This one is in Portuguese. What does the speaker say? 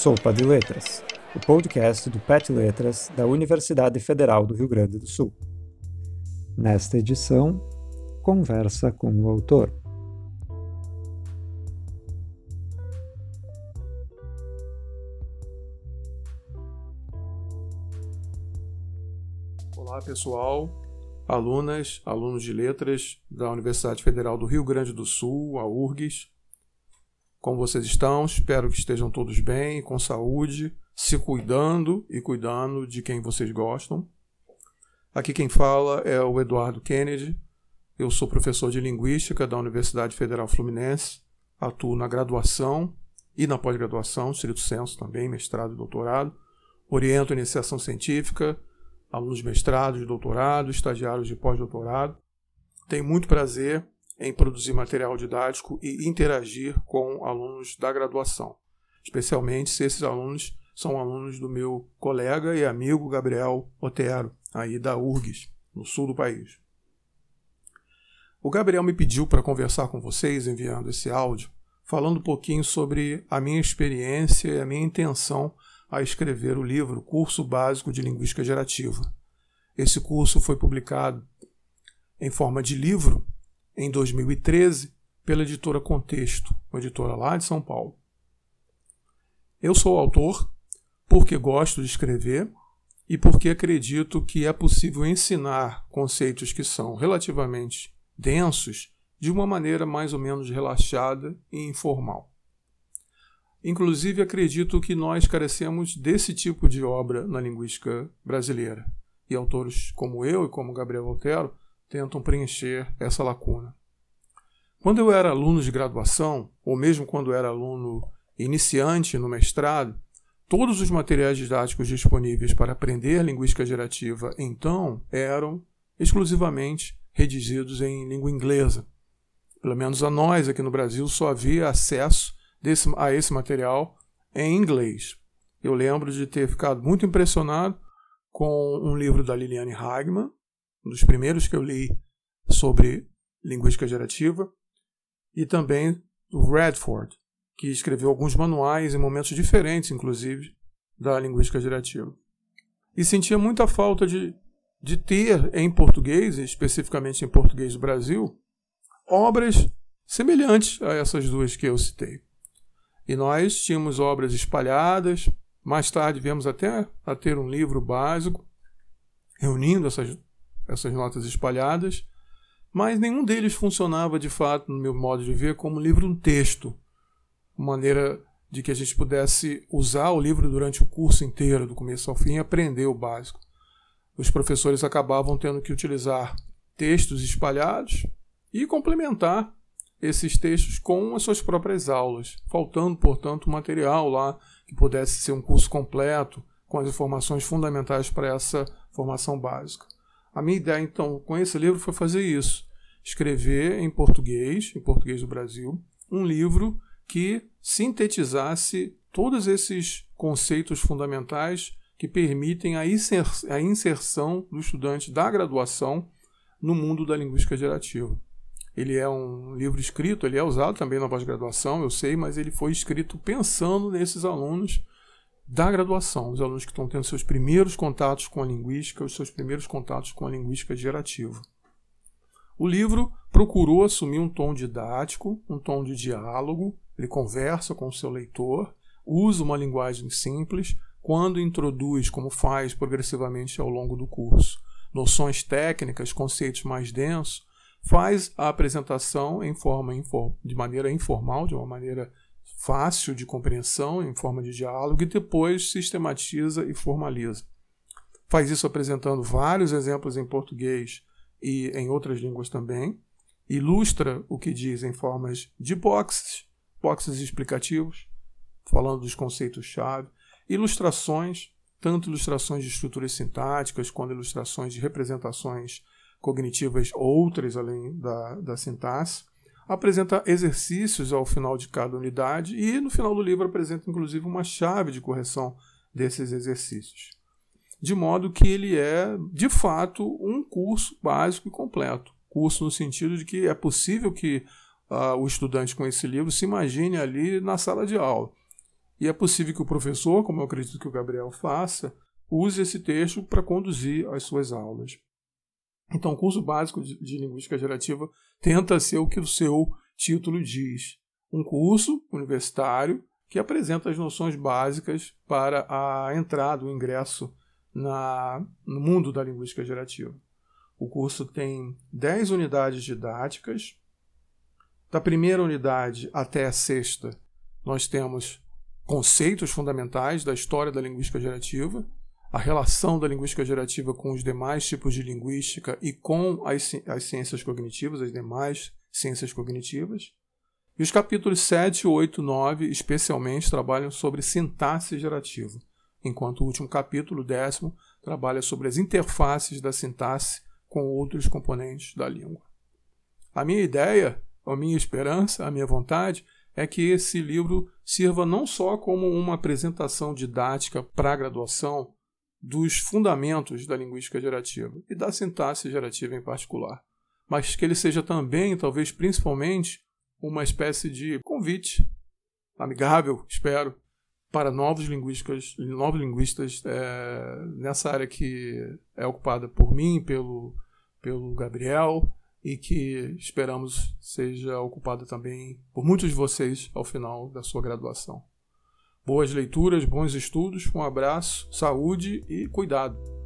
Sopa de Letras, o podcast do PET Letras da Universidade Federal do Rio Grande do Sul. Nesta edição, conversa com o autor. Olá, pessoal, alunas, alunos de letras da Universidade Federal do Rio Grande do Sul, a URGS. Como vocês estão? Espero que estejam todos bem, com saúde, se cuidando e cuidando de quem vocês gostam. Aqui quem fala é o Eduardo Kennedy. Eu sou professor de Linguística da Universidade Federal Fluminense. Atuo na graduação e na pós-graduação, estrito senso também, mestrado e doutorado. Oriento iniciação científica, alunos de mestrado, de doutorado, estagiários de pós-doutorado. Tenho muito prazer em produzir material didático e interagir com alunos da graduação, especialmente se esses alunos são alunos do meu colega e amigo Gabriel Otero, aí da URGS, no sul do país. O Gabriel me pediu para conversar com vocês enviando esse áudio, falando um pouquinho sobre a minha experiência e a minha intenção a escrever o livro Curso Básico de Linguística Gerativa. Esse curso foi publicado em forma de livro em 2013 pela editora Contexto, uma editora lá de São Paulo. Eu sou autor porque gosto de escrever e porque acredito que é possível ensinar conceitos que são relativamente densos de uma maneira mais ou menos relaxada e informal. Inclusive, acredito que nós carecemos desse tipo de obra na linguística brasileira. E autores como eu e como Gabriel Voltero tentam preencher essa lacuna. Quando eu era aluno de graduação, ou mesmo quando era aluno iniciante no mestrado, todos os materiais didáticos disponíveis para aprender linguística gerativa então eram exclusivamente redigidos em língua inglesa. Pelo menos a nós aqui no Brasil só havia acesso desse, a esse material em inglês. Eu lembro de ter ficado muito impressionado com um livro da Liliane Hagman, um dos primeiros que eu li sobre linguística gerativa, e também do Redford, que escreveu alguns manuais em momentos diferentes, inclusive, da linguística gerativa. E sentia muita falta de, de ter em português, especificamente em português do Brasil, obras semelhantes a essas duas que eu citei. E nós tínhamos obras espalhadas, mais tarde viemos até a ter um livro básico, reunindo essas essas notas espalhadas, mas nenhum deles funcionava de fato, no meu modo de ver, como livro texto, uma maneira de que a gente pudesse usar o livro durante o curso inteiro, do começo ao fim, e aprender o básico. Os professores acabavam tendo que utilizar textos espalhados e complementar esses textos com as suas próprias aulas, faltando, portanto, material lá que pudesse ser um curso completo com as informações fundamentais para essa formação básica. A minha ideia, então, com esse livro foi fazer isso: escrever em português, em português do Brasil, um livro que sintetizasse todos esses conceitos fundamentais que permitem a inserção do estudante da graduação no mundo da linguística gerativa. Ele é um livro escrito, ele é usado também na pós-graduação, eu sei, mas ele foi escrito pensando nesses alunos da graduação, os alunos que estão tendo seus primeiros contatos com a linguística, os seus primeiros contatos com a linguística gerativa. O livro procurou assumir um tom didático, um tom de diálogo, ele conversa com o seu leitor, usa uma linguagem simples quando introduz, como faz progressivamente ao longo do curso, noções técnicas, conceitos mais densos, faz a apresentação em forma de maneira informal, de uma maneira fácil de compreensão em forma de diálogo e depois sistematiza e formaliza. Faz isso apresentando vários exemplos em português e em outras línguas também. Ilustra o que diz em formas de boxes, boxes explicativos, falando dos conceitos-chave, ilustrações, tanto ilustrações de estruturas sintáticas quanto ilustrações de representações cognitivas outras além da, da sintaxe, apresenta exercícios ao final de cada unidade e no final do livro apresenta inclusive uma chave de correção desses exercícios. De modo que ele é, de fato, um curso básico e completo. Curso no sentido de que é possível que uh, o estudante com esse livro se imagine ali na sala de aula. E é possível que o professor, como eu acredito que o Gabriel faça, use esse texto para conduzir as suas aulas. Então, o curso básico de, de linguística gerativa tenta ser o que o seu título diz: um curso universitário que apresenta as noções básicas para a entrada, o ingresso na, no mundo da linguística gerativa. O curso tem 10 unidades didáticas. Da primeira unidade até a sexta, nós temos conceitos fundamentais da história da linguística gerativa, a relação da linguística gerativa com os demais tipos de linguística e com as, as ciências cognitivas, as demais ciências cognitivas. E os capítulos 7, 8, 9, especialmente, trabalham sobre sintaxe gerativa, enquanto o último capítulo, décimo, trabalha sobre as interfaces da sintaxe com outros componentes da língua. A minha ideia, a minha esperança, a minha vontade é que esse livro sirva não só como uma apresentação didática para a graduação dos fundamentos da linguística gerativa e da sintaxe gerativa em particular, mas que ele seja também, talvez principalmente, uma espécie de convite amigável, espero, para novos linguistas, novos linguistas é, nessa área que é ocupada por mim, pelo, pelo Gabriel, e que esperamos seja ocupada também por muitos de vocês ao final da sua graduação. Boas leituras, bons estudos, um abraço, saúde e cuidado.